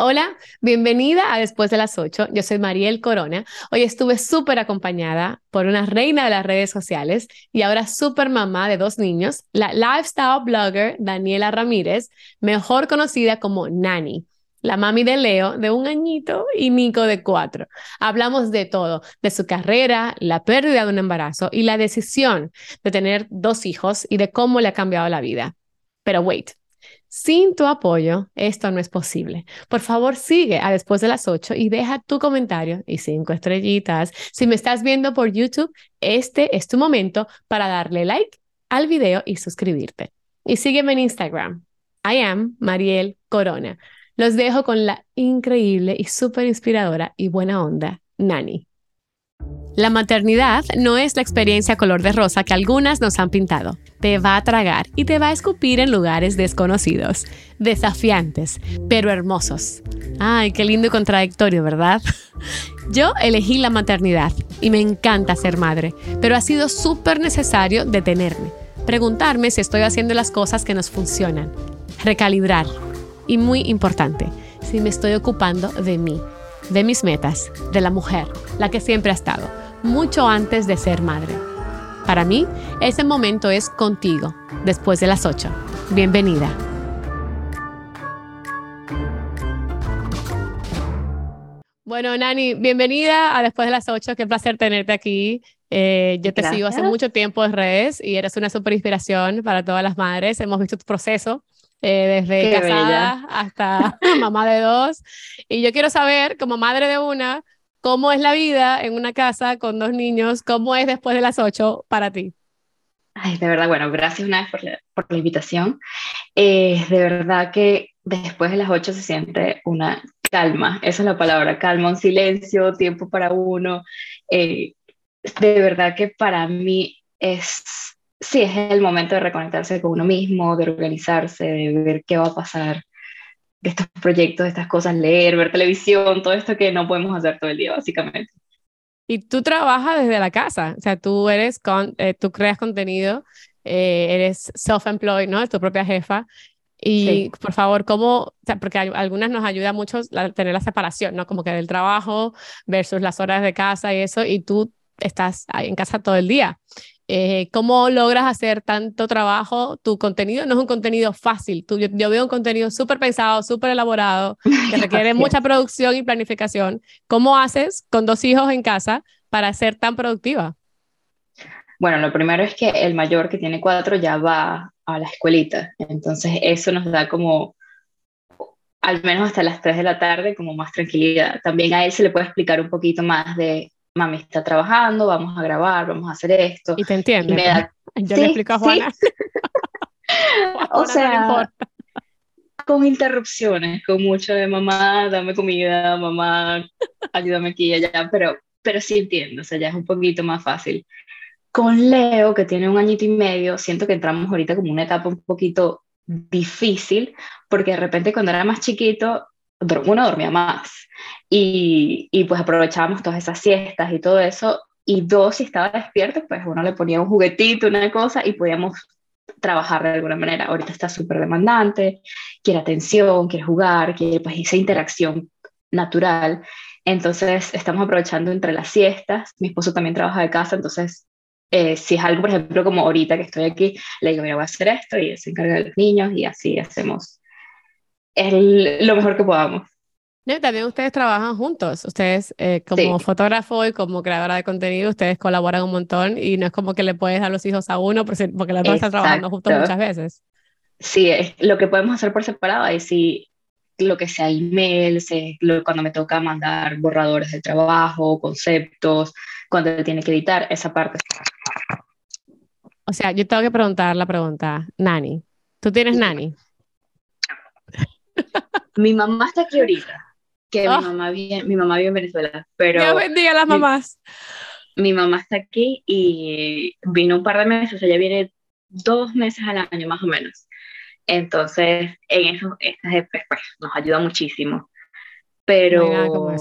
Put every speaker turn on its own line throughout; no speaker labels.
Hola, bienvenida a Después de las 8. Yo soy Mariel Corona. Hoy estuve súper acompañada por una reina de las redes sociales y ahora súper mamá de dos niños, la lifestyle blogger Daniela Ramírez, mejor conocida como Nani, la mami de Leo de un añito y Nico de cuatro. Hablamos de todo, de su carrera, la pérdida de un embarazo y la decisión de tener dos hijos y de cómo le ha cambiado la vida. Pero wait, sin tu apoyo, esto no es posible. Por favor, sigue a después de las 8 y deja tu comentario y cinco estrellitas. Si me estás viendo por YouTube, este es tu momento para darle like al video y suscribirte. Y sígueme en Instagram. I am Mariel Corona. Los dejo con la increíble y súper inspiradora y buena onda, Nani. La maternidad no es la experiencia color de rosa que algunas nos han pintado. Te va a tragar y te va a escupir en lugares desconocidos, desafiantes, pero hermosos. Ay, qué lindo y contradictorio, ¿verdad? Yo elegí la maternidad y me encanta ser madre, pero ha sido súper necesario detenerme, preguntarme si estoy haciendo las cosas que nos funcionan, recalibrar y muy importante, si me estoy ocupando de mí, de mis metas, de la mujer, la que siempre ha estado mucho antes de ser madre. Para mí, ese momento es contigo, después de las 8. Bienvenida. Bueno, Nani, bienvenida a Después de las 8. Qué placer tenerte aquí. Eh, yo te sigo hace mucho tiempo en redes y eres una super inspiración para todas las madres. Hemos visto tu proceso eh, desde casada hasta mamá de dos. Y yo quiero saber, como madre de una, ¿Cómo es la vida en una casa con dos niños? ¿Cómo es después de las ocho para ti?
Ay, de verdad, bueno, gracias una vez por la, por la invitación. Eh, de verdad que después de las ocho se siente una calma, esa es la palabra, calma, un silencio, tiempo para uno. Eh, de verdad que para mí es, sí, es el momento de reconectarse con uno mismo, de organizarse, de ver qué va a pasar de estos proyectos, de estas cosas, leer, ver televisión, todo esto que no podemos hacer todo el día, básicamente.
Y tú trabajas desde la casa, o sea, tú eres, con, eh, tú creas contenido, eh, eres self-employed, ¿no? Es tu propia jefa. Y por favor, ¿cómo? O sea, porque a algunas nos ayuda mucho tener la separación, ¿no? Como que del trabajo versus las horas de casa y eso, y tú estás ahí en casa todo el día. Eh, ¿Cómo logras hacer tanto trabajo? Tu contenido no es un contenido fácil. Tú, yo, veo un contenido súper pensado, súper elaborado, que requiere mucha producción y planificación. ¿Cómo haces con dos hijos en casa para ser tan productiva?
Bueno, lo primero es que el mayor que tiene cuatro ya va a la escuelita. Entonces eso nos da como, al menos hasta las tres de la tarde, como más tranquilidad. También a él se le puede explicar un poquito más de mami está trabajando, vamos a grabar, vamos a hacer esto.
Y te entiende. Yo le explico a Juana.
o sea, con interrupciones, con mucho de mamá, dame comida, mamá, ayúdame aquí y allá, pero, pero sí entiendo, o sea, ya es un poquito más fácil. Con Leo, que tiene un añito y medio, siento que entramos ahorita como una etapa un poquito difícil, porque de repente cuando era más chiquito, uno dormía más y, y, pues aprovechábamos todas esas siestas y todo eso. Y dos, si estaba despierto, pues uno le ponía un juguetito, una cosa y podíamos trabajar de alguna manera. Ahorita está súper demandante, quiere atención, quiere jugar, quiere pues esa interacción natural. Entonces estamos aprovechando entre las siestas. Mi esposo también trabaja de casa, entonces eh, si es algo, por ejemplo, como ahorita que estoy aquí, le digo, mira, voy a hacer esto y él se encarga de los niños y así hacemos el, lo mejor que podamos.
También ustedes trabajan juntos, ustedes eh, como fotógrafo y como creadora de contenido, ustedes colaboran un montón y no es como que le puedes dar los hijos a uno porque los dos están trabajando juntos muchas veces.
Sí, es lo que podemos hacer por separado. Es si lo que sea emails, cuando me toca mandar borradores de trabajo, conceptos, cuando tiene que editar, esa parte.
O sea, yo tengo que preguntar la pregunta, Nani, ¿tú tienes Nani?
Mi mamá está aquí ahorita que mi, ah. mamá vive, mi mamá vive en Venezuela, pero...
Dios bendiga a las mamás.
Mi, mamá está aquí y vino un par de meses, o sea, ella viene dos meses al año más o menos. Entonces, en eso, estas pues, nos ayuda muchísimo. Pero...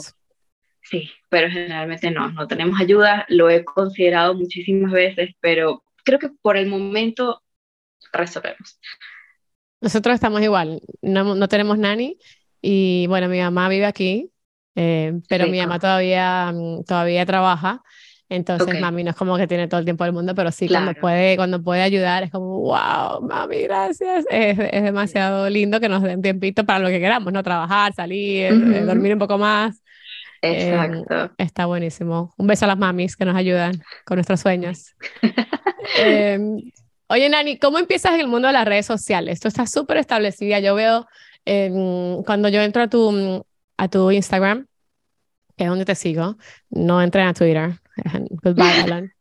Sí, pero generalmente no, no tenemos ayuda, lo he considerado muchísimas veces, pero creo que por el momento resolvemos.
Nosotros estamos igual, no, no tenemos nani Y bueno, mi mamá vive aquí, eh, pero mi mamá todavía, mm, todavía trabaja. Entonces, mami no es como que tiene todo el tiempo del mundo, pero sí cuando puede, cuando puede ayudar, es como, wow, mami, gracias. Es, es, demasiado lindo que nos den tiempito para lo que queramos, ¿no? Trabajar, salir, eh, dormir un poco más.
Exacto.
está buenísimo. Un beso a las mamis que nos ayudan con nuestros sueños. Em, oye, Nani, ¿cómo empiezas en el mundo de las redes sociales? Esto está súper establecida. Yo veo em, cuando yo entro a tu, a tu Instagram, que es donde te sigo, no entren a Twitter. Goodbye, Alan.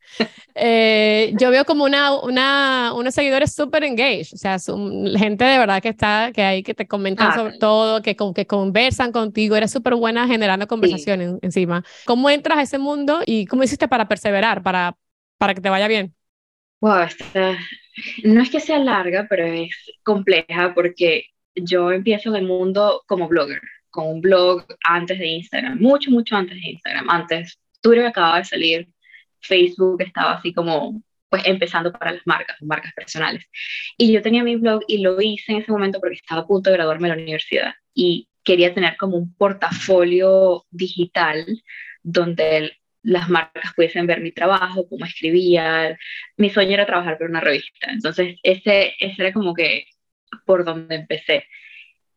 Eh, yo veo como una, una, unos seguidores súper engaged, o sea, son gente de verdad que está, que hay, que te comentan sobre todo, que, con, que conversan contigo, eres súper buena generando conversación encima. ¿Cómo entras a ese mundo y cómo hiciste para perseverar, para, para que te vaya bien?
Wow, no es que sea larga, pero es compleja porque yo empiezo en el mundo como blogger, con un blog antes de Instagram, mucho, mucho antes de Instagram, antes Twitter acababa de salir, Facebook estaba así como pues empezando para las marcas, marcas personales. Y yo tenía mi blog y lo hice en ese momento porque estaba a punto de graduarme de la universidad y quería tener como un portafolio digital donde las marcas pudiesen ver mi trabajo, cómo escribía. Mi sueño era trabajar para una revista. Entonces, ese, ese era como que por donde empecé.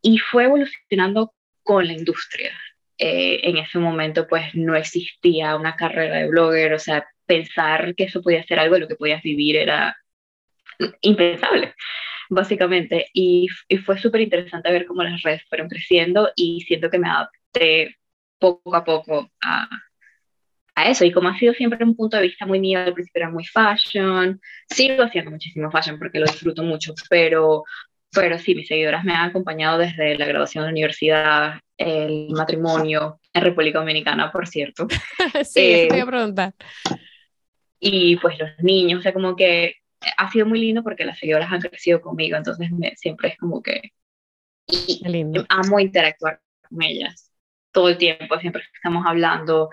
Y fue evolucionando con la industria. Eh, en ese momento pues no existía una carrera de blogger, o sea, pensar que eso podía ser algo de lo que podías vivir era impensable, básicamente. Y, y fue súper interesante ver cómo las redes fueron creciendo y siento que me adapté poco a poco a, a eso. Y como ha sido siempre un punto de vista muy mío, al principio era muy fashion, sigo haciendo muchísimo fashion porque lo disfruto mucho, pero pero sí, mis seguidoras me han acompañado desde la graduación de la universidad, el matrimonio en República Dominicana, por cierto.
sí, eh, te voy a preguntar.
Y pues los niños, o sea, como que ha sido muy lindo porque las seguidoras han crecido conmigo, entonces siempre es como que lindo. amo interactuar con ellas todo el tiempo, siempre estamos hablando,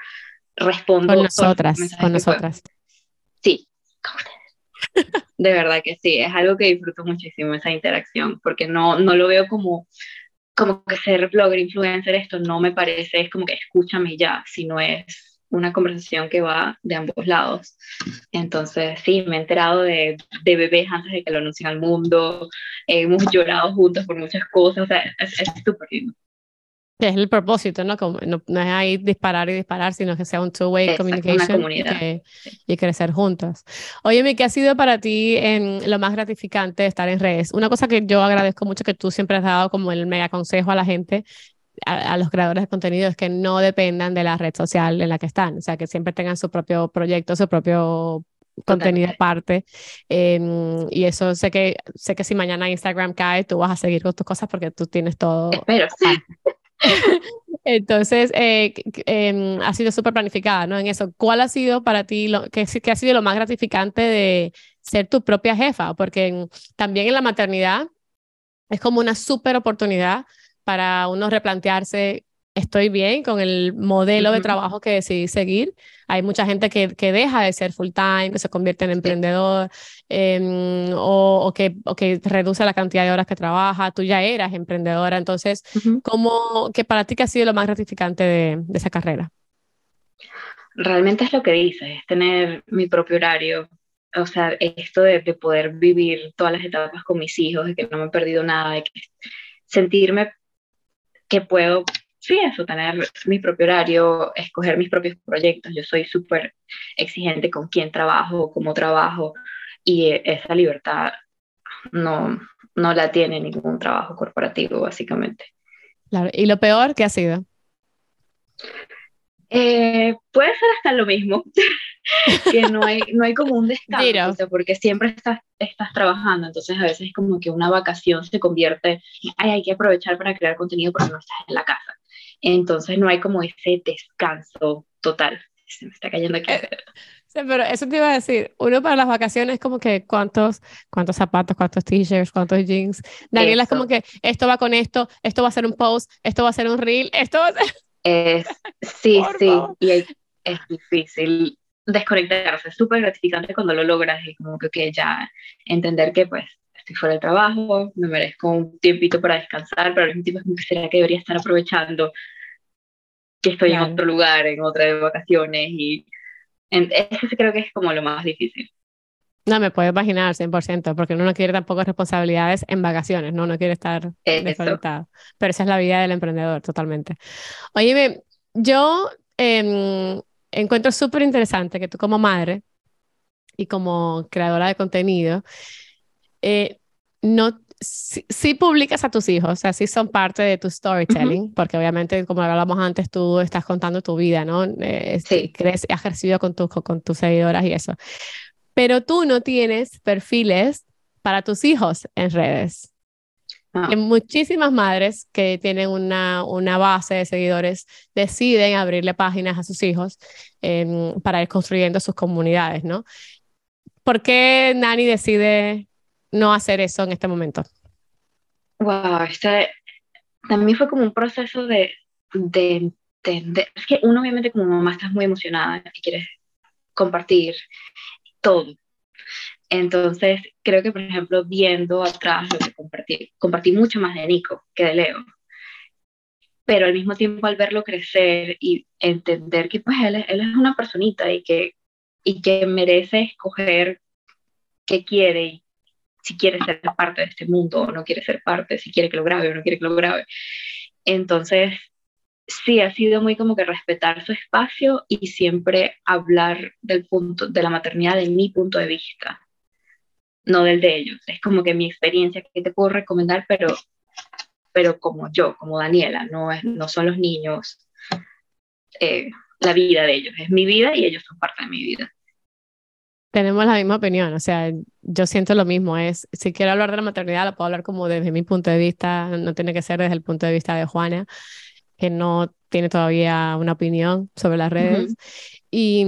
respondo.
Con nosotras, con nosotras.
Sí, con ustedes. De verdad que sí, es algo que disfruto muchísimo esa interacción, porque no, no lo veo como, como que ser blogger, influencer, esto no me parece, es como que escúchame ya, sino es una conversación que va de ambos lados. Entonces, sí, me he enterado de, de bebés antes de que lo anuncien al mundo, hemos llorado juntos por muchas cosas, o sea, es súper lindo
es el propósito, ¿no? Como, no, es ahí disparar y disparar, sino que sea un two-way communication y, crecer juntos. Oye, ¿qué ha sido para ti en lo más gratificante de estar en redes? Una cosa que yo agradezco mucho que tú siempre has dado como el mega consejo a la gente, a, los creadores de contenido, es que no dependan de la red social en la que están, o sea, que siempre tengan su propio proyecto, su propio contenido aparte. Em, y eso sé que, sé que si mañana Instagram cae, tú vas a seguir con tus cosas porque tú tienes todo.
Espero,
Entonces, eh, em, ha sido súper planificada, ¿no? En eso, ¿cuál ha sido para ti, lo, qué, ha sido lo más gratificante de ser tu propia jefa? Porque también en la maternidad es como una súper oportunidad para uno replantearse estoy bien con el modelo de trabajo que decidí seguir. Hay mucha gente que, que deja de ser full time, que se convierte en emprendedor em, o, que, o que reduce la cantidad de horas que trabaja. Tú ya eras emprendedora, entonces, ¿cómo, ¿qué para ti qué ha sido lo más gratificante de, de esa carrera?
Realmente es lo que dices, es tener mi propio horario, o sea, esto de, de, poder vivir todas las etapas con mis hijos, de que no me he perdido nada, de que sentirme que puedo sí, eso, tener mi propio horario, escoger mis propios proyectos. Yo soy súper exigente con quién trabajo, cómo trabajo, y esa libertad no, no la tiene ningún trabajo corporativo, básicamente.
Claro. ¿Y lo peor qué ha sido?
Eh, puede ser hasta lo mismo, que no hay, no hay como un descanso, porque siempre estás, estás trabajando, entonces a veces es como que una vacación se convierte en, ay, hay que aprovechar para crear contenido porque no estás en la casa. Entonces no hay como ese descanso total. Se me está cayendo aquí. Eh,
sí, pero eso te iba a decir, uno para las vacaciones es como que cuántos, cuántos zapatos, cuántos t-shirts, cuántos jeans. Daniela es como que esto va con esto, esto va a ser un post, esto va a ser un reel, esto va a ser...
Es, sí, sí, y es difícil desconectarse, es súper gratificante cuando lo logras y como que, que ya entender que pues estoy fuera del trabajo, me merezco un tiempito para descansar, pero al mismo tiempo es será que debería estar aprovechando que estoy en otro lugar, en otra de vacaciones y en, eso creo que es como lo más difícil.
No, me puedo imaginar 100%, porque uno no quiere tampoco responsabilidades en vacaciones, ¿no? No quiere estar desconectado. Pero esa es la vida del emprendedor, totalmente. Oye, yo em, encuentro súper interesante que tú como madre y como creadora de contenido, eh, no, si, publicas a tus hijos, o sea, sí son parte de tu storytelling, porque obviamente, como hablábamos antes, tú estás contando tu vida, ¿no? Eh, sí. Crees, has crecido con, con tus seguidoras y eso. Pero tú no tienes perfiles para tus hijos en redes. Ah. muchísimas madres que tienen una, una, base de seguidores deciden abrirle páginas a sus hijos em, para ir construyendo sus comunidades, ¿no? ¿Por qué Nani decide no hacer eso en este momento?
Wow, este también fue como un proceso de, de entender. Es que uno, obviamente, como mamá, estás muy emocionada y quieres compartir todo. Entonces, creo que, por ejemplo, viendo atrás lo que compartí, compartí mucho más de Nico que de Leo. Pero al mismo tiempo, al verlo crecer y entender que pues él, él es una personita y que, y que merece escoger qué quiere y si quiere ser parte de este mundo o no quiere ser parte, si quiere que lo grabe o no quiere que lo grabe. Entonces, sí, ha sido muy como que respetar su espacio y siempre hablar del punto, de la maternidad de mi punto de vista, no del de ellos. Es como que mi experiencia que te puedo recomendar, pero, pero como yo, como Daniela, no, es, no son los niños eh, la vida de ellos, es mi vida y ellos son parte de mi vida.
Tenemos la misma opinión, o sea, yo siento lo mismo, es, si quiero hablar de la maternidad, lo puedo hablar como desde mi punto de vista, no tiene que ser desde el punto de vista de Juana, que no tiene todavía una opinión sobre las redes. Y,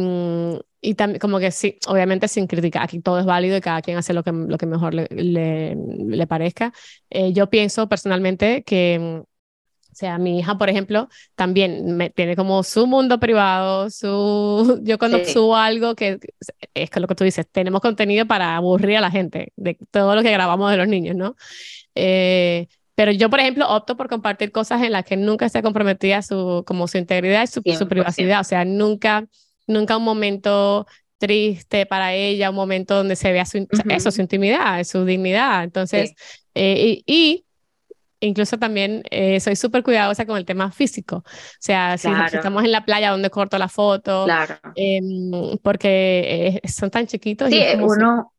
y también, como que sí, obviamente sin criticar, aquí todo es válido y cada quien hace lo que, lo que mejor le, le, parezca. Eh, yo pienso personalmente que sea, mi hija, por ejemplo, también me, tiene como su mundo privado, su... Yo cuando subo algo que es que lo que tú dices, tenemos contenido para aburrir a la gente de todo lo que grabamos de los niños, ¿no? Eh, pero yo, por ejemplo, opto por compartir cosas en las que nunca se comprometía su, como su integridad y su, su privacidad. O sea, nunca, nunca un momento triste para ella, un momento donde se vea su, eso, su intimidad, su dignidad. Entonces, eh, y incluso también eh, soy súper cuidadosa con el tema físico. O sea, si, estamos en la playa, donde corto la foto?
Claro.
Em, porque eh, son tan chiquitos.
Sí, uno,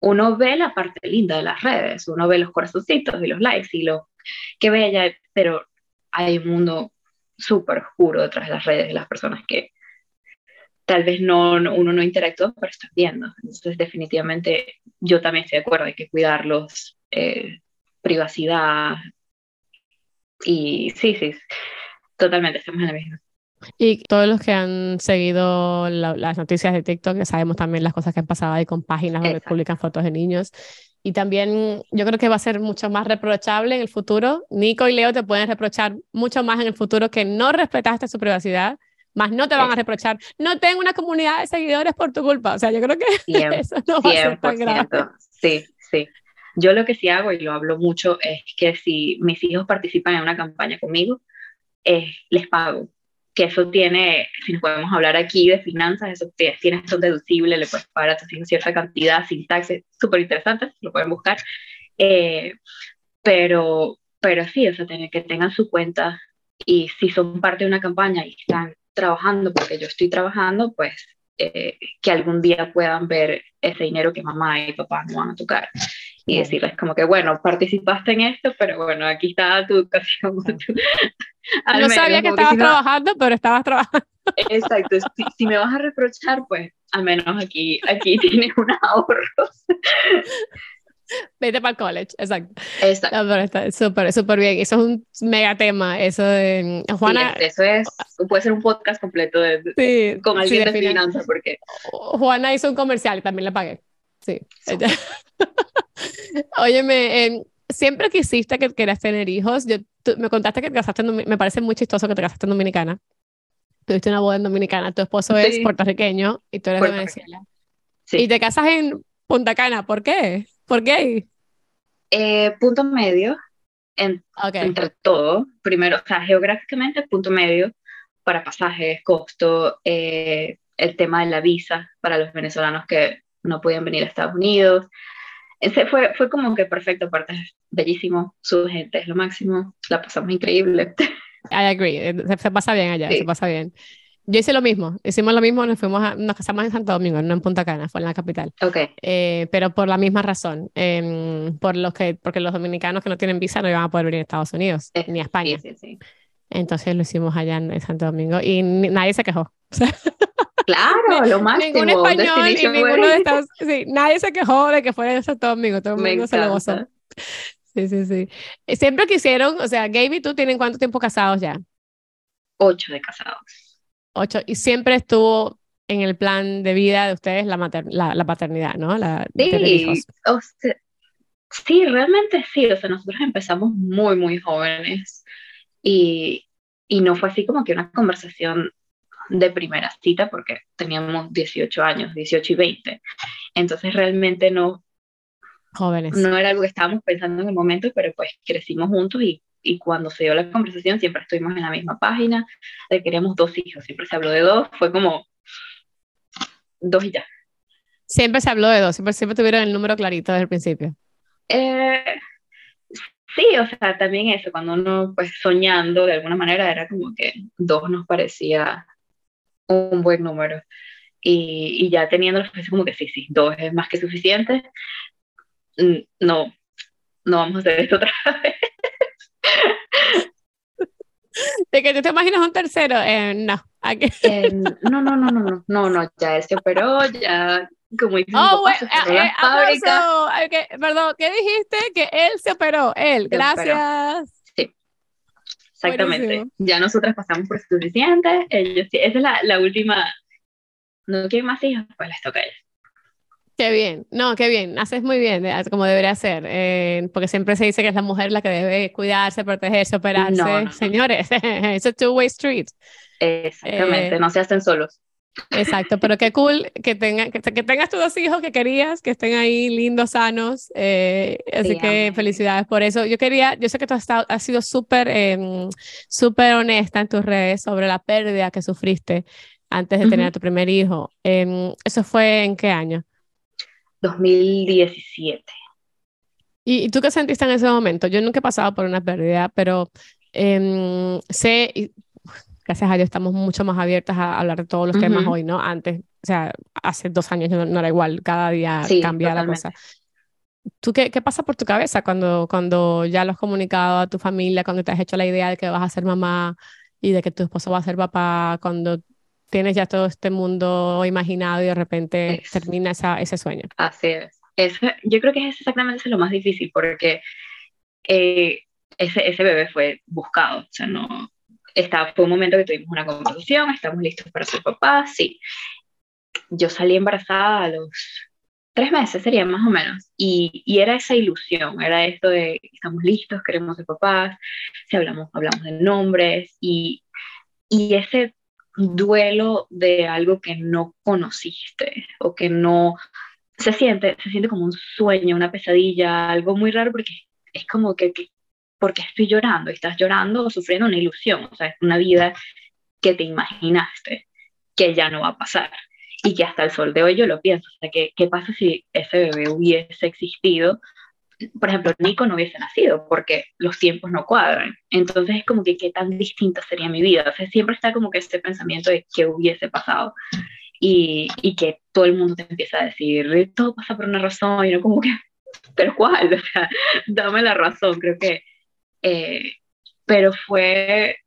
uno ve la parte linda de las redes, uno ve los corazoncitos y los likes y lo que bella, pero hay un mundo súper oscuro detrás de las redes, de las personas que tal vez no, uno no interactúa, pero están viendo. Entonces, definitivamente, yo también estoy de acuerdo, hay que cuidarlos. Eh, privacidad, y sí, sí, totalmente, estamos en la misma.
Y todos los que han seguido las noticias de TikTok, sabemos también las cosas que han pasado ahí con páginas donde publican fotos de niños. Y también yo creo que va a ser mucho más reprochable en el futuro. Nico y Leo te pueden reprochar mucho más en el futuro que no respetaste su privacidad, más no te van a reprochar, no tengo una comunidad de seguidores por tu culpa. O sea, yo creo que eso no va a ser tan grave.
Sí, sí. Yo lo que sí hago, y lo hablo mucho, es que si mis hijos participan en una campaña conmigo, les pago. Que eso tiene, si nos podemos hablar aquí de finanzas, eso tiene esto deducible, le puedes pagar a tus hijos cierta cantidad sin taxes, súper interesante, lo pueden buscar. Eh, pero, pero sí, o sea, tener que tengan su cuenta y si son parte de una campaña y están trabajando porque yo estoy trabajando, pues eh, que algún día puedan ver ese dinero que mamá y papá no van a tocar y decirles como que, bueno, participaste en esto, pero bueno, aquí está tu educación.
no sabía que estabas trabajando, pero estabas trabajando.
Exacto, si, me vas a reprochar, pues al menos aquí, aquí tienes unos ahorros.
Vete para el college, exacto.
Exacto.
No, pero está súper, súper bien. Eso es un mega tema. Eso de
Juana. eso es, puede ser un podcast completo de, sí, con alguien de, finanzas, porque.
Juana hizo un comercial y también le pagué. Sí. Óyeme, eh, siempre quisiste que querías tener hijos. Yo, me contaste que te casaste en, me parece muy chistoso que te casaste en Dominicana. Tuviste una boda en Dominicana, tu esposo es puertorriqueño y tú eres de Venezuela. Sí. Y te casas en Punta Cana, ¿por qué? ¿Por qué?
Eh, punto medio entre todo. Primero, o sea, geográficamente, punto medio para pasajes, costo, eh, el tema de la visa para los venezolanos que no podían venir a Estados Unidos. Ese fue, fue como que perfecto, aparte bellísimo, su gente es lo máximo, la pasamos increíble.
I agree, eh, se, pasa bien allá, se pasa bien. Yo hice lo mismo, hicimos lo mismo, nos fuimos a, nos casamos en Santo Domingo, no en Punta Cana, fue en la capital.
Okay.
Eh, pero por la misma razón, em, por los que, porque los dominicanos que no tienen visa no iban a poder venir a Estados Unidos ni a España.
Sí, sí, sí.
Entonces lo hicimos allá en, Santo Domingo y nadie se quejó.
Claro, lo máximo.
Ningún español y ninguno de Estados sí, nadie se quejó de que fuera en Santo Domingo, todo el mundo se lo gozó. Sí, sí, sí. Siempre quisieron, o sea, Gaby, ¿tú tienen cuánto tiempo casados ya?
Ocho de casados.
Ocho. Y siempre estuvo en el plan de vida de ustedes la, la, la, paternidad, ¿no? La,
sí, o sea, sí, realmente sí. O sea, nosotros empezamos muy, muy jóvenes y, y no fue así como que una conversación de primera cita porque teníamos 18 años, 18 y 20. Entonces realmente no...
Jóvenes.
No era algo que estábamos pensando en el momento, pero pues crecimos juntos y, y cuando se dio la conversación siempre estuvimos en la misma página, de queríamos dos hijos, siempre se habló de dos, fue como dos y ya.
Siempre se habló de dos, siempre, siempre tuvieron el número clarito desde el principio.
Eh, sí, o sea, también eso, cuando uno pues soñando de alguna manera era como que dos nos parecía un buen número. Y, y ya teniendo como que sí, sí, dos es más que suficiente. Mm, no, no vamos a hacer esto otra vez.
De que tú te imaginas un tercero, eh, no.
Eh, no, no, no, no, no, no, no, ya él se operó, ya como dice oh, bueno,
eh, eh perdón, ¿qué dijiste? Que él se operó, él, gracias.
Exactamente. Ya nosotras pasamos por suficiente. Ellos, esa es la, la última. No quieren más hijos, pues les toca a ellos.
Qué bien, no, qué bien, haces muy bien, como debería ser, eh, porque siempre se dice que es la mujer la que debe cuidarse, protegerse, operarse. Señores, es a two-way street.
Exactamente, eh, no se hacen solos.
Exacto, pero qué cool que, tenga, que, tengas tus dos hijos que querías, que estén ahí lindos, sanos. Eh, así que felicidades por eso. Yo quería, yo sé que tú has, has sido súper eh, súper honesta en tus redes sobre la pérdida que sufriste antes de tener a tu primer hijo. Em, ¿Eso fue en qué año?
2017.
¿Y, tú qué sentiste en ese momento? Yo nunca he pasado por una pérdida, pero eh, sé, gracias a Dios estamos mucho más abiertas a hablar de todos los temas hoy, ¿no? Antes, o sea, hace dos años no, era igual, cada día cambia la cosa. ¿Tú qué, qué, pasa por tu cabeza cuando, cuando ya lo has comunicado a tu familia, cuando te has hecho la idea de que vas a ser mamá y de que tu esposo va a ser papá, cuando tienes ya todo este mundo imaginado y de repente termina esa, ese sueño?
Así es. yo creo que es exactamente lo más difícil porque eh, ese, ese bebé fue buscado, o sea, no, fue un momento que tuvimos una conversación, estamos listos para ser papás, sí. Yo salí embarazada a los tres meses, sería más o menos, y, y, era esa ilusión, era esto de estamos listos, queremos ser papás, si hablamos, hablamos de nombres, y, y ese duelo de algo que no conociste o que no se siente, se siente como un sueño, una pesadilla, algo muy raro porque es como que porque estoy llorando? Estás llorando o sufriendo una ilusión, o sea, es una vida que te imaginaste que ya no va a pasar y que hasta el sol de hoy yo lo pienso, o sea, ¿qué, qué pasa si ese bebé hubiese existido? Por ejemplo, Nico no hubiese nacido porque los tiempos no cuadran. Entonces es como que qué tan distinta sería mi vida. O sea, siempre está como que este pensamiento de qué hubiese pasado y, y que todo el mundo te empieza a decir, todo pasa por una razón y no como que, pero ¿cuál? O sea, dame la razón. Creo que eh, pero fue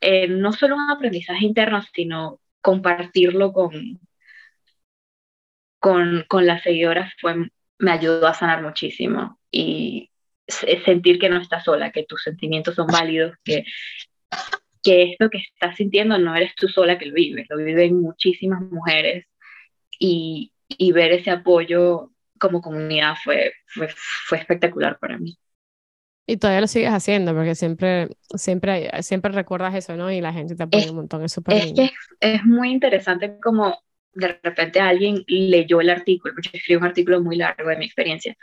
eh, no solo un aprendizaje interno, sino compartirlo con, con, con las seguidoras fue, me ayudó a sanar muchísimo y sentir que no estás sola, que tus sentimientos son válidos, que, que esto que estás sintiendo no eres tú sola que lo vives, lo viven muchísimas mujeres y, y ver ese apoyo como comunidad fue, fue, fue espectacular para mí.
Y todavía lo sigues haciendo porque siempre, siempre, siempre recuerdas eso, ¿no? Y la gente te apoya un montón, es súper
Es que es muy interesante como de repente alguien leyó el artículo, porque escribí un artículo muy largo de mi experiencia.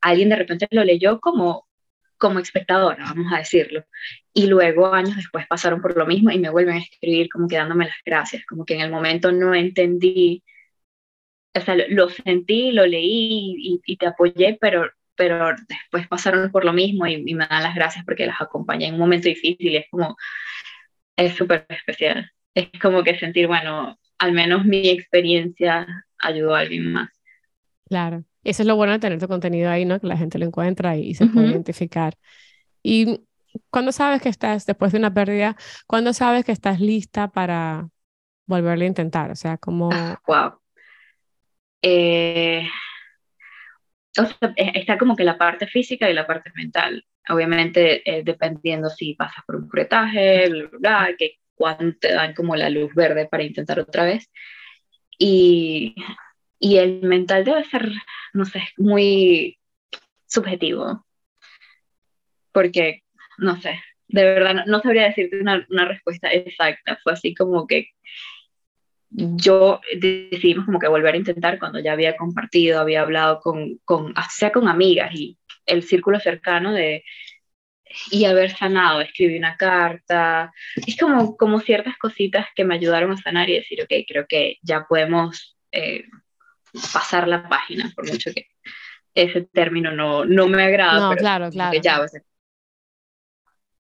alguien de repente lo leyó como, como espectadora, vamos a decirlo. Y luego años después pasaron por lo mismo y me vuelven a escribir como que dándome las gracias, como que en el momento no entendí, o sea, lo, sentí, lo leí y, y, te apoyé, pero, pero después pasaron por lo mismo y, y, me dan las gracias porque las acompañé en un momento difícil y es como, es súper especial. Es como que sentir, bueno, al menos mi experiencia ayudó a alguien más.
Claro. Eso es lo bueno de tener tu contenido ahí, ¿no? Que la gente lo encuentra y, se puede identificar. Y cuando sabes que estás, después de una pérdida, cuando sabes que estás lista para volverle a intentar? O sea, como...
wow. Eh, e, está como que la parte física y la parte mental. Obviamente, eh, dependiendo si pasas por un curetaje, bla, bla, bla, que cuando te dan como la luz verde para intentar otra vez. Y, y el mental debe ser, no sé, muy subjetivo. Porque, no sé, de verdad no, sabría decirte una, una, respuesta exacta. Fue así como que yo decidimos como que volver a intentar cuando ya había compartido, había hablado con, con sea con amigas y el círculo cercano de, y haber sanado, escribí una carta, es como, como ciertas cositas que me ayudaron a sanar y decir, ok, creo que ya podemos eh, pasar la página, por mucho que ese término no, no me agrada.
No, claro, claro. Ya,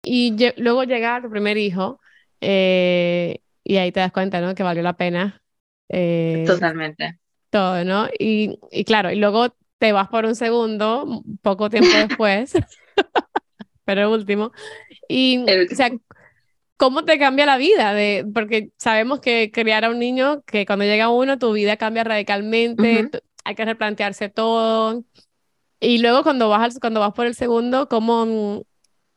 y luego llega tu primer hijo eh, y ahí te das cuenta, ¿no? Que valió la pena.
Eh, Totalmente.
Todo, ¿no? Y, y claro, y luego te vas por un segundo, poco tiempo después, pero el último. Y, o sea, ¿cómo te cambia la vida? De, porque sabemos que criar a un niño, que cuando llega uno, tu vida cambia radicalmente, hay que replantearse todo. Y luego cuando vas, cuando vas por el segundo, ¿cómo,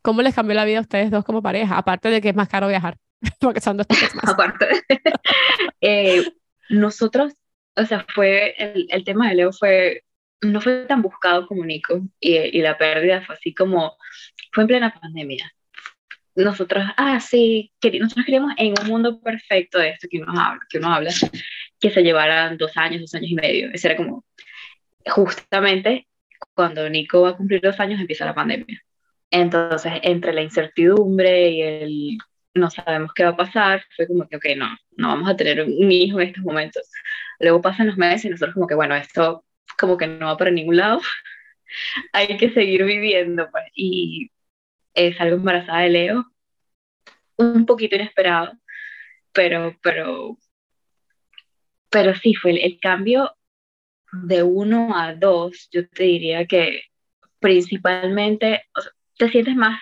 ¿cómo les cambió la vida a ustedes dos como pareja? Aparte de que es más caro viajar, son dos más.
Aparte. eh, nosotros, o sea, fue, el, el tema de Leo fue no fue tan buscado como Nico y, y, la pérdida fue así como, fue en plena pandemia. Nosotros, ah, sí, nosotros queríamos en un mundo perfecto de esto que uno habla, que, uno habla, que se llevaran dos años, dos años y medio. Ese era como, justamente cuando Nico va a cumplir dos años empieza la pandemia. Entonces, entre la incertidumbre y el no sabemos qué va a pasar, fue como que, ok, no, no vamos a tener un hijo en estos momentos. Luego pasan los meses y nosotros como que, bueno, esto como que no va para ningún lado, hay que seguir viviendo, pues. Y es algo embarazada de Leo, un poquito inesperado, pero, pero, pero sí, fue el, cambio de uno a dos, yo te diría que principalmente te sientes más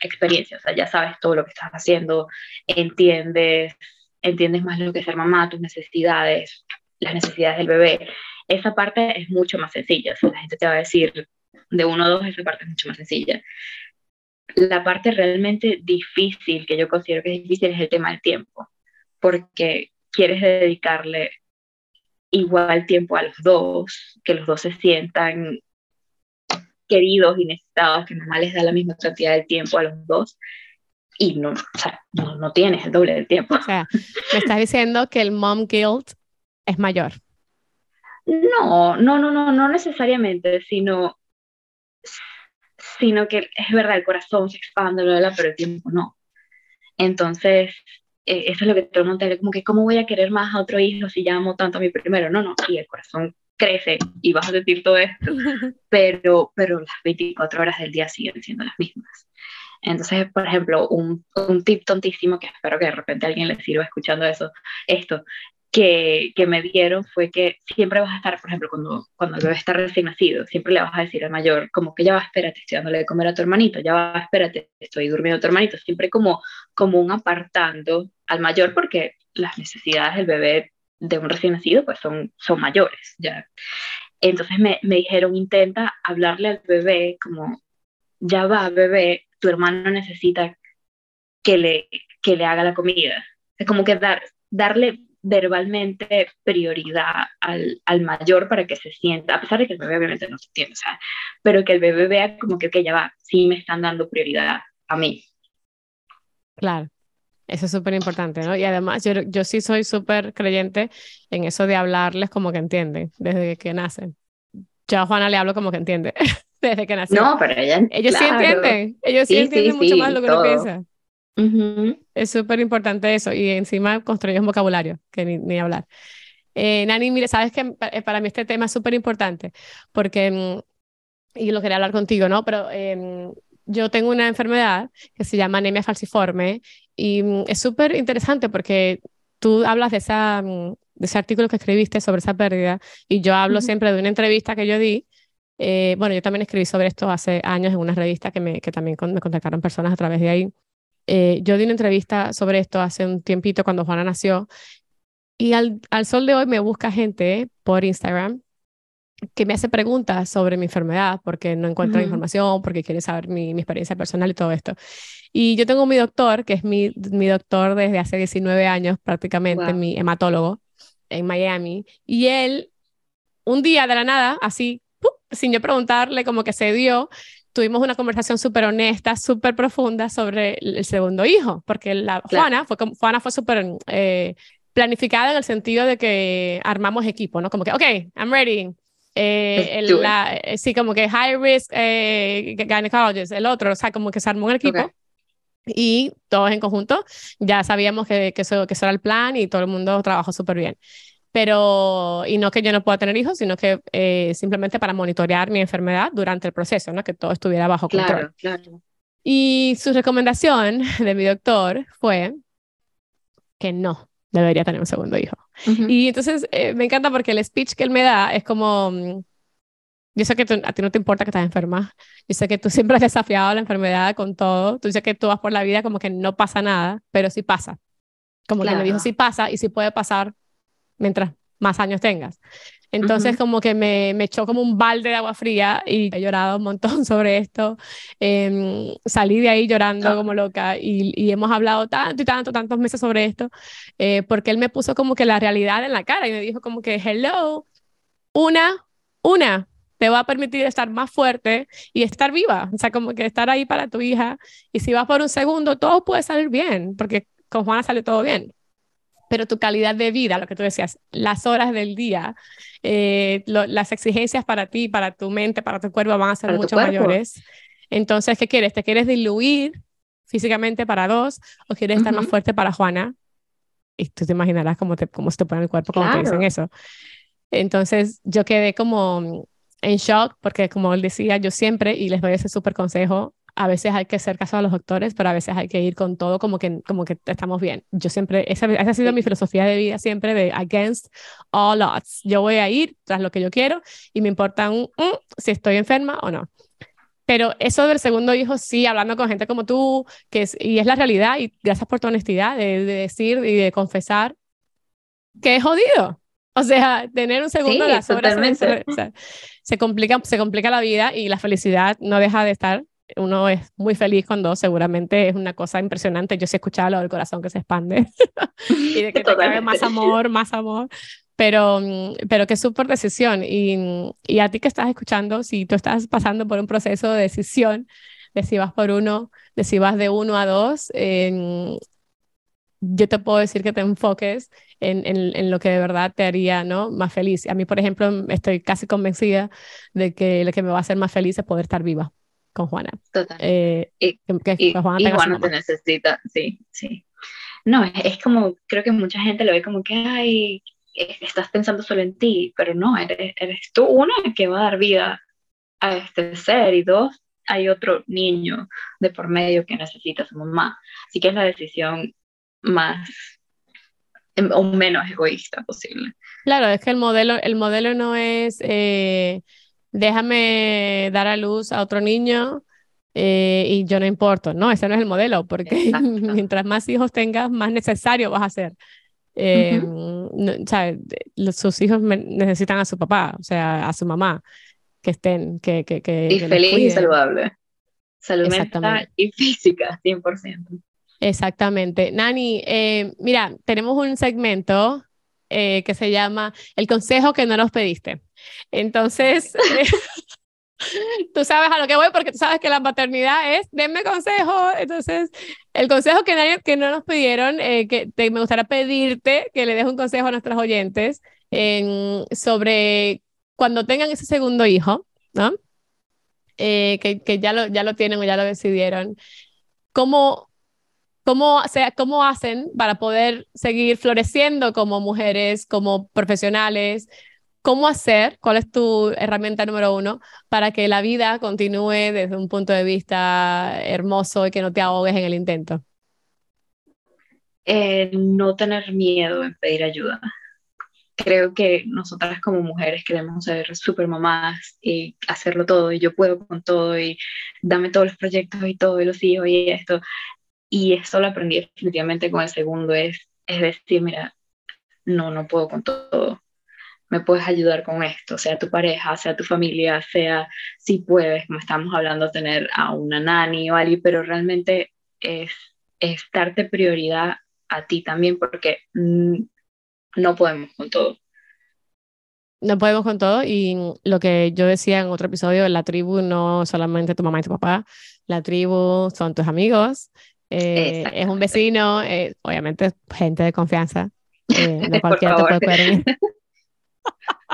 experiencia, o sea, ya sabes todo lo que estás haciendo, entiendes, entiendes más lo que es ser mamá, tus necesidades, las necesidades del bebé, esa parte es mucho más sencilla. O la gente te va a decir de uno a dos, esa parte es mucho más sencilla. La parte realmente difícil, que yo considero que es difícil, es el tema del tiempo, porque quieres dedicarle igual tiempo a los dos, que los dos se sientan queridos y necesitados, que mamá les da la misma cantidad de tiempo a los dos, y no, o sea, no, no tienes el doble del tiempo.
O sea, me estás diciendo que el mom guilt es mayor.
No, no, no, no, no necesariamente, sino, sino que es verdad, el corazón se expande, pero el tiempo no. Entonces, eh, eso es lo que todo el mundo como que, ¿cómo voy a querer más a otro hijo si ya amo tanto a mi primero? No, no, y el corazón crece y vas a sentir todo esto, pero, pero las 24 horas del día siguen siendo las mismas. Entonces, por ejemplo, un, un tip tontísimo que espero que de repente a alguien le sirva escuchando eso, esto, que, que, me dieron fue que siempre vas a estar, por ejemplo, cuando, cuando el bebé está recién nacido, siempre le vas a decir al mayor, como que ya va, espérate, estoy dándole de comer a tu hermanito, ya va, espérate, estoy durmiendo a tu hermanito, siempre como, como un apartando al mayor porque las necesidades del bebé de un recién nacido pues son, son mayores, ya. Entonces me, me dijeron, intenta hablarle al bebé como, ya va, bebé, tu hermano necesita que le, que le haga la comida. Es como que dar, darle verbalmente prioridad al, al, mayor para que se sienta, a pesar de que el bebé obviamente no se entiende, pero que el bebé vea como que, ok, ya va, sí me están dando prioridad a mí.
Claro, eso es súper importante, ¿no? Y además yo, yo sí soy súper creyente en eso de hablarles como que entienden desde que nacen. Yo a Juana le hablo como que entiende desde que nació.
No, pero ella.
Ellos sí entienden. Ellos sí, entienden mucho más lo que uno piensa. Es súper importante eso. Y encima construyes un vocabulario, que ni, ni hablar. Eh, Nani, mire, sabes que eh, para mí este tema es súper importante porque, mm, y lo quería hablar contigo, ¿no? Pero em, yo tengo una enfermedad que se llama anemia falciforme y mm, es súper interesante porque tú hablas de, esa, mm, de ese artículo que escribiste sobre esa pérdida y yo hablo siempre de una entrevista que yo di. Eh, bueno, yo también escribí sobre esto hace años en una revista que, me, que también me contactaron personas a través de ahí. yo di una entrevista sobre esto hace un tiempito cuando Juana nació y al, al sol de hoy me busca gente por Instagram que me hace preguntas sobre mi enfermedad porque no encuentra información, porque quiere saber mi, mi, experiencia personal y todo esto. Y yo tengo mi doctor, que es mi, mi doctor desde hace 19 años prácticamente, mi hematólogo en Miami, y él, un día de la nada, así, sin yo preguntarle, como que se dio, tuvimos una conversación súper honesta, súper profunda sobre el, segundo hijo, porque la Juana fue, Juana fue súper eh, planificada en el sentido de que armamos equipo, ¿no? Como que, ok, I'm ready. Eh, el, la, eh, sí, como que high risk eh, gynecologist, el otro, o sea, como que se armó un equipo. Y todos en conjunto ya sabíamos que, que, eso, que eso era el plan y todo el mundo trabajó súper bien. Pero, y no que yo no pueda tener hijos, sino que eh, simplemente para monitorear mi enfermedad durante el proceso, ¿no? Que todo estuviera bajo control.
Claro, claro.
Y su recomendación de mi doctor fue que no, debería tener un segundo hijo. Y entonces eh, me encanta porque el speech que él me da es como, mm, yo sé que a ti no te importa que estás enferma, yo sé que tú siempre has desafiado la enfermedad con todo, tú dices que tú vas por la vida como que no pasa nada, pero sí pasa. Como que me dijo, sí pasa y sí puede pasar mientras más años tengas. Entonces como que me, me, echó como un balde de agua fría y he llorado un montón sobre esto. Em, salí de ahí llorando como loca y, y, hemos hablado tanto y tanto, tantos meses sobre esto, eh, porque él me puso como que la realidad en la cara y me dijo como que, hello, una, una, te va a permitir estar más fuerte y estar viva, o sea, como que estar ahí para tu hija. Y si vas por un segundo, todo puede salir bien, porque con Juana sale todo bien pero tu calidad de vida, lo que tú decías, las horas del día, eh, las exigencias para ti, para tu mente, para tu cuerpo van a ser mucho mayores. Entonces, ¿qué quieres? ¿Te quieres diluir físicamente para dos o quieres estar más fuerte para Juana? Y tú te imaginarás cómo, te, cómo se te pone el cuerpo cuando te dicen eso. Entonces, yo quedé como en shock porque, como él decía, yo siempre, y les doy ese súper consejo, a veces hay que hacer caso a los doctores, pero a veces hay que ir con todo como que, como que estamos bien. Yo siempre, esa, esa ha sido mi filosofía de vida siempre de against all odds. Yo voy a ir tras lo que yo quiero y me importa un, si estoy enferma o no. Pero eso del segundo hijo, sí, hablando con gente como tú, que es, y es la realidad, y gracias por tu honestidad de, decir y de confesar que es jodido. O sea, tener un segundo de las horas se, complica, se complica la vida y la felicidad no deja de estar uno es muy feliz cuando seguramente es una cosa impresionante. Yo sí he escuchado lo del corazón que se expande y de que te cabe más amor, más amor. Pero, mm, pero que súper decisión. Y, y a ti que estás escuchando, si tú estás pasando por un proceso de decisión, de si vas por uno, de si vas de uno a dos, yo te puedo decir que te enfoques en, en, en, lo que de verdad te haría ¿no? más feliz. A mí, por ejemplo, estoy casi convencida de que lo que me va a hacer más feliz es poder estar viva con Juana.
Total. Eh, y, Juana, te necesita, sí, sí. No, es, como, creo que mucha gente lo ve como que, ay, estás pensando solo en ti, pero no, eres, eres tú una que va a dar vida a este ser y dos, hay otro niño de por medio que necesita a su mamá. Así que es la decisión más em, o menos egoísta posible.
Claro, es que el modelo, el modelo no es eh, déjame dar a luz a otro niño eh, y yo no importo. No, ese no es el modelo, porque mientras más hijos tengas, más necesario vas a ser. Eh, sus hijos necesitan a su papá, o sea, a su mamá, que estén, que... que, que
y feliz y saludable. Salud mental y física, 100%.
Exactamente. Nani, eh, mira, tenemos un segmento que se llama El consejo que no nos pediste. Entonces, tú sabes a lo que voy porque tú sabes que la maternidad es, denme consejo. Entonces, el consejo que, nadie, que no nos pidieron, eh, que me gustaría pedirte que le des un consejo a nuestros oyentes sobre cuando tengan ese segundo hijo, ¿no? Eh, que, que ya, lo, ya lo tienen o ya lo decidieron, ¿cómo, cómo, sea, ¿cómo hacen para poder seguir floreciendo como mujeres, como profesionales? ¿Cómo hacer? ¿Cuál es tu herramienta número uno para que la vida continúe desde un punto de vista hermoso y que no te ahogues en el intento?
Eh, no tener miedo en pedir ayuda. Creo que nosotras como mujeres queremos ser super mamás y hacerlo todo y yo puedo con todo y dame todos los proyectos y todo y los hijos y esto. Y eso lo aprendí definitivamente con el segundo, es, es decir, mira, no, no puedo con todo me puedes ayudar con esto, sea tu pareja, sea tu familia, sea si puedes, como estamos hablando, tener a una nani o alguien, pero realmente es, es darte prioridad a ti también porque mm, no podemos con todo.
No podemos con todo y lo que yo decía en otro episodio, la tribu no solamente tu mamá y tu papá, la tribu son tus amigos, eh, es un vecino, eh, obviamente gente de confianza, eh, no cualquiera te puede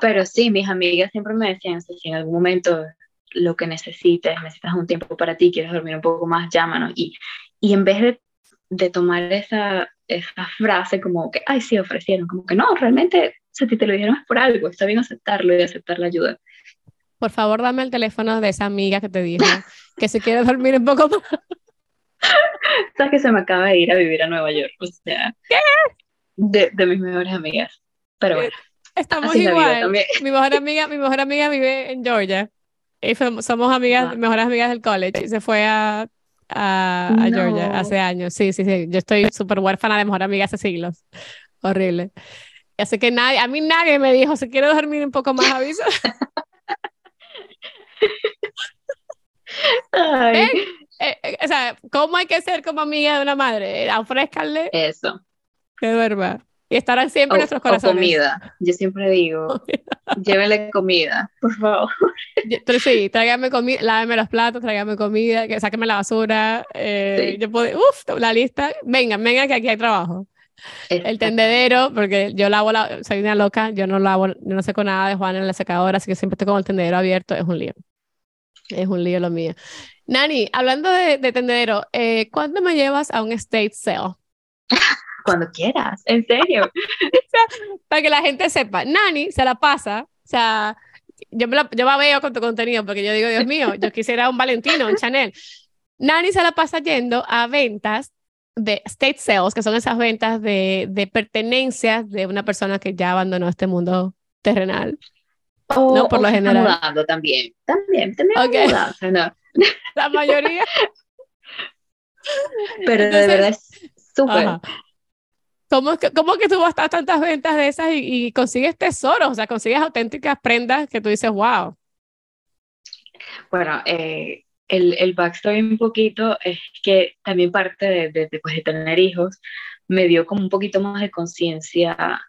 Pero sí, mis amigas siempre me decían, si en algún momento lo que necesites, necesitas un tiempo para ti, quieres dormir un poco más, llámanos. Y, y en vez de, de tomar esa, esa frase como que, ay, sí, ofrecieron, como que no, realmente, si te lo dijeron es por algo, está bien aceptarlo y aceptar la ayuda.
Por favor, dame el teléfono de esa amiga que te dijo que se quiere dormir un poco más.
Sabes que se me acaba de ir a vivir a Nueva York, o sea, ¿qué? De, de mis mejores amigas. Pero bueno.
Estamos igual. Mi mejor amiga, mi mejor amiga vive en Georgia. Y somos amigas, mejores amigas del college. Y se fue a, a, Georgia hace años. Sí, sí, sí. Yo estoy súper huérfana de mejor amiga hace siglos. Horrible. Así que nadie, a mí nadie me dijo, si quiero dormir un poco más, aviso. Eh, eh, o sea, ¿cómo hay que ser como amiga de una madre? Ofrézcanle.
Eso.
Que duerma y estarán siempre en nuestros corazones.
O comida. Yo siempre digo, llévenle comida, por favor.
Pero sí, tráigame comida, láveme los platos, tráigame comida, que sáqueme la basura. Eh, yo puedo, uf, la lista. Vengan, vengan, que aquí hay trabajo. El tendedero, porque yo lavo, la, soy una loca, yo no lavo, yo no sé con nada de Juan en la secadora, así que siempre estoy con el tendedero abierto, es un lío. Es un lío lo mío. Nani, hablando de, de tendedero, eh, ¿cuándo me llevas a un estate sale?
cuando quieras, en serio.
para que la gente sepa, Nani se la pasa, o sea, yo me, la, yo me veo con tu contenido porque yo digo, Dios mío, yo quisiera un Valentino, un Chanel. Nani se la pasa yendo a ventas de state sales, que son esas ventas de, de pertenencias de una persona que ya abandonó este mundo terrenal.
no, por lo general. Mudando también, también, también okay. no.
La mayoría.
Pero de verdad es súper.
¿Cómo, ¿Cómo que tú vas a tantas ventas de esas y, consigues tesoros? O sea, consigues auténticas prendas que tú dices, wow.
Bueno, eh, el, el backstory un poquito es que también parte de, de, pues, de tener hijos me dio como un poquito más de conciencia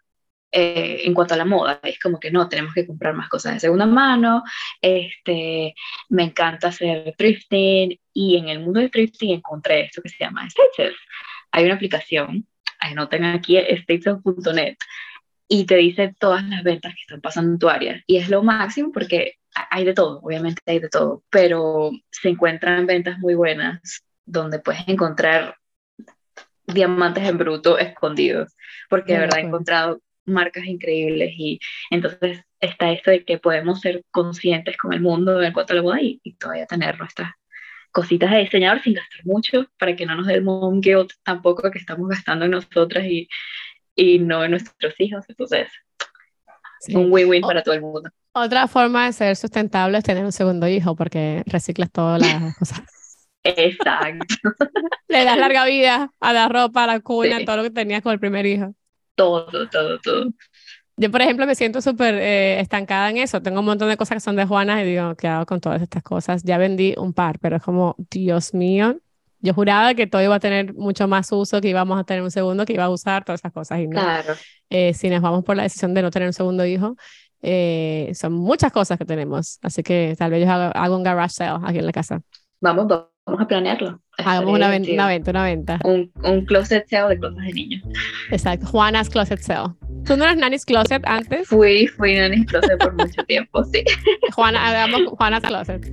eh, en cuanto a la moda. Es como que no, tenemos que comprar más cosas de segunda mano. Este, me encanta hacer thrifting y en el mundo del thrifting encontré esto que se llama Stitches. Hay una aplicación anoten aquí statesof.net y te dice todas las ventas que están pasando en tu área. Y es lo máximo porque hay de todo, obviamente hay de todo, pero se encuentran ventas muy buenas donde puedes encontrar diamantes en bruto escondidos, porque de verdad he encontrado marcas increíbles y entonces está esto de que podemos ser conscientes con el mundo en cuanto a la moda y, y todavía tener nuestras cositas de diseñador sin gastar mucho para que no nos dé el mom guilt tampoco que estamos gastando en nosotras y, y no en nuestros hijos. Entonces, un win-win para todo el mundo.
Otra forma de ser sustentable es tener un segundo hijo porque reciclas todas las cosas.
Exacto.
Le das larga vida a la ropa, a la cuña, todo lo que tenías con el primer hijo.
Todo, todo, todo.
Yo, por ejemplo, me siento súper eh, estancada en eso. Tengo un montón de cosas que son de Juana y digo, ¿qué hago con todas estas cosas? Ya vendí un par, pero es como, Dios mío, yo juraba que todo iba a tener mucho más uso, que íbamos a tener un segundo, que iba a usar todas esas cosas. Y no.
Claro.
Eh, si nos vamos por la decisión de no tener un segundo hijo, eh, son muchas cosas que tenemos. Así que tal vez yo hago, un garage sale aquí en la casa.
Vamos, vamos a planearlo.
Hagamos una, venta, una venta, una venta.
Un, un closet sale de cosas de niños.
Exacto, Juana's Closet Sale. ¿Tú no eras Nanny's Closet antes?
Fui, fui Nanny's Closet por mucho tiempo, sí.
Juana, hagamos Juana Closet.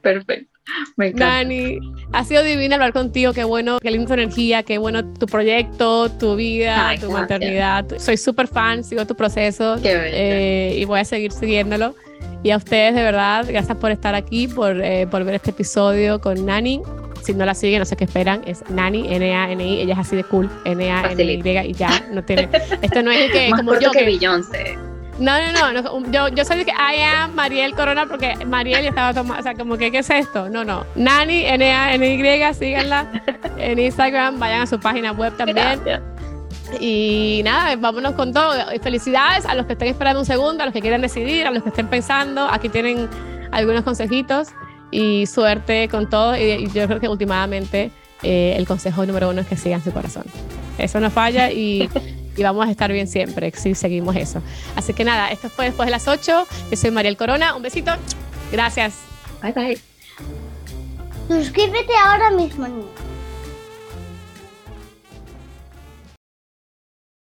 Perfecto. Me encanta.
Nani, ha sido divina hablar contigo, qué bueno, qué linda tu energía, qué bueno tu proyecto, tu vida, tu maternidad. Soy súper fan, sigo tu proceso eh, y voy a seguir siguiéndolo. Y a ustedes, de verdad, gracias por estar aquí, por, eh, por ver este episodio con Nani. Si no la siguen, no sé qué esperan. Es Nani, N-A-N-I. Ella es así de cool. N-A-N-Y. Y ya, no tiene. Esto no es que.
Más
como yo.
que, Beyoncé.
No, no, no, Yo, yo soy de que I am Mariel Corona porque Mariel estaba tomando. O sea, como que, ¿qué es esto? No, no. Nani, N-A-N-Y. Síganla en Instagram. Vayan a su página web también. Y nada, vámonos con todo. Felicidades a los que estén esperando un segundo, a los que quieran decidir, a los que estén pensando. Aquí tienen algunos consejitos y suerte con todo. Y, yo creo que últimamente eh, el consejo número uno es que sigan su corazón. Eso no falla y, y, vamos a estar bien siempre si seguimos eso. Así que nada, esto fue después de las 8. Yo soy Mariel Corona. Un besito. Gracias.
Bye bye.
Suscríbete ahora mismo,